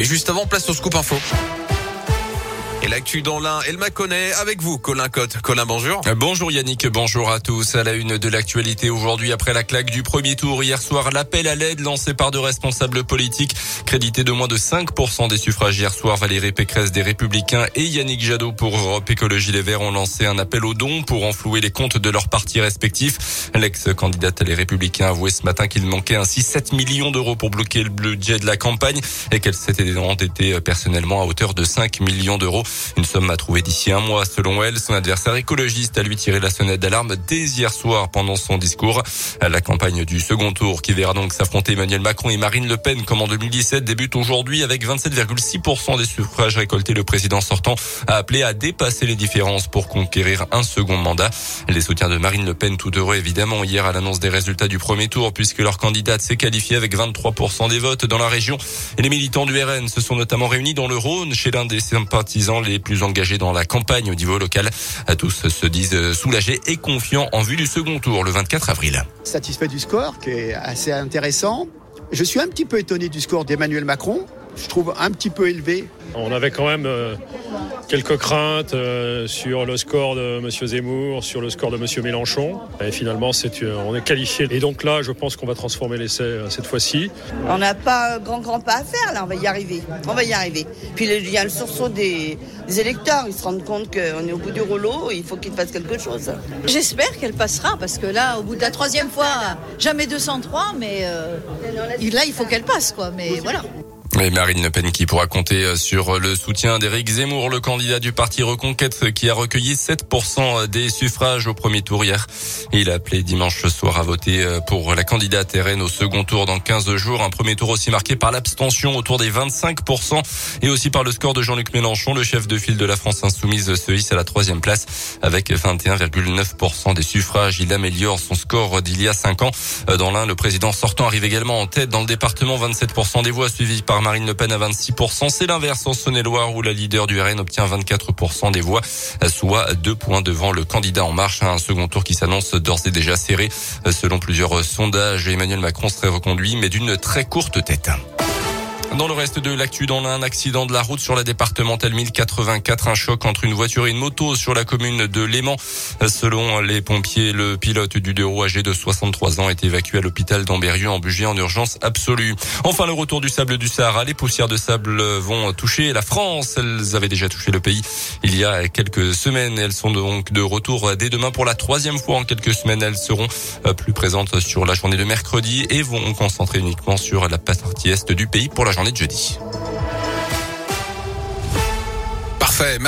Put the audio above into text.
Mais juste avant, place au scoop info. Et l'actu dans l'un, elle m'a connaît avec vous, Colin Cotte. Colin, bonjour. Euh, bonjour Yannick, bonjour à tous. À la une de l'actualité aujourd'hui, après la claque du premier tour hier soir, l'appel à l'aide lancé par deux responsables politiques, crédité de moins de 5% des suffrages hier soir, Valérie Pécresse des Républicains et Yannick Jadot pour Europe Écologie Les Verts ont lancé un appel aux dons pour enflouer les comptes de leurs partis respectifs. L'ex-candidate Les Républicains a avoué ce matin qu'il manquait ainsi 7 millions d'euros pour bloquer le budget de la campagne et qu'elle s'était endettée personnellement à hauteur de 5 millions d'euros. Une somme à trouver d'ici un mois, selon elle. Son adversaire écologiste a lui tiré la sonnette d'alarme dès hier soir pendant son discours. La campagne du second tour qui verra donc s'affronter Emmanuel Macron et Marine Le Pen comme en 2017 débute aujourd'hui avec 27,6% des suffrages récoltés. Le président sortant a appelé à dépasser les différences pour conquérir un second mandat. Les soutiens de Marine Le Pen tout heureux évidemment hier à l'annonce des résultats du premier tour puisque leur candidate s'est qualifiée avec 23% des votes dans la région. Et les militants du RN se sont notamment réunis dans le Rhône chez l'un des sympathisants les plus engagés dans la campagne au niveau local. Tous se disent soulagés et confiants en vue du second tour le 24 avril. Satisfait du score qui est assez intéressant. Je suis un petit peu étonné du score d'Emmanuel Macron. Je trouve un petit peu élevé. On avait quand même euh, quelques craintes euh, sur le score de M. Zemmour, sur le score de M. Mélenchon. Et finalement, c'est, euh, on est qualifié. Et donc là, je pense qu'on va transformer l'essai cette fois-ci. On n'a pas grand grand pas à faire là, on va y arriver. On va y arriver. Puis il y a le sursaut des, des électeurs. Ils se rendent compte qu'on est au bout du rouleau, il faut qu'ils fassent quelque chose. J'espère qu'elle passera parce que là, au bout de la troisième fois, jamais 203, mais là, il faut qu'elle passe quoi. Mais voilà. Marine Le Pen qui pourra compter euh, sur le soutien d'Éric Zemmour, le candidat du parti Reconquête qui a recueilli 7% des suffrages au premier tour hier. Il a appelé dimanche soir à voter euh, pour la candidate RN au second tour dans 15 jours. Un premier tour aussi marqué par l'abstention autour des 25% et aussi par le score de Jean-Luc Mélenchon. Le chef de file de la France Insoumise se hisse à la troisième place avec 21,9% des suffrages. Il améliore son score d'il y a 5 ans. Euh, dans l'un, le président sortant arrive également en tête dans le département, 27% des voix suivies par Marine Le Pen à 26%. C'est l'inverse en Saône-et-Loire où la leader du RN obtient 24% des voix, soit deux points devant le candidat En Marche. Un second tour qui s'annonce d'ores et déjà serré. Selon plusieurs sondages, Emmanuel Macron serait reconduit, mais d'une très courte tête. Dans le reste de l'actu, dans un accident de la route sur la départementale 1084, un choc entre une voiture et une moto sur la commune de Léman. Selon les pompiers, le pilote du deux roues âgé de 63 ans est évacué à l'hôpital d'Amberieu en Bugey en urgence absolue. Enfin, le retour du sable du Sahara. Les poussières de sable vont toucher la France. Elles avaient déjà touché le pays il y a quelques semaines. Elles sont donc de retour dès demain pour la troisième fois en quelques semaines. Elles seront plus présentes sur la journée de mercredi et vont concentrer uniquement sur la partie est du pays pour la jeudi. Parfait.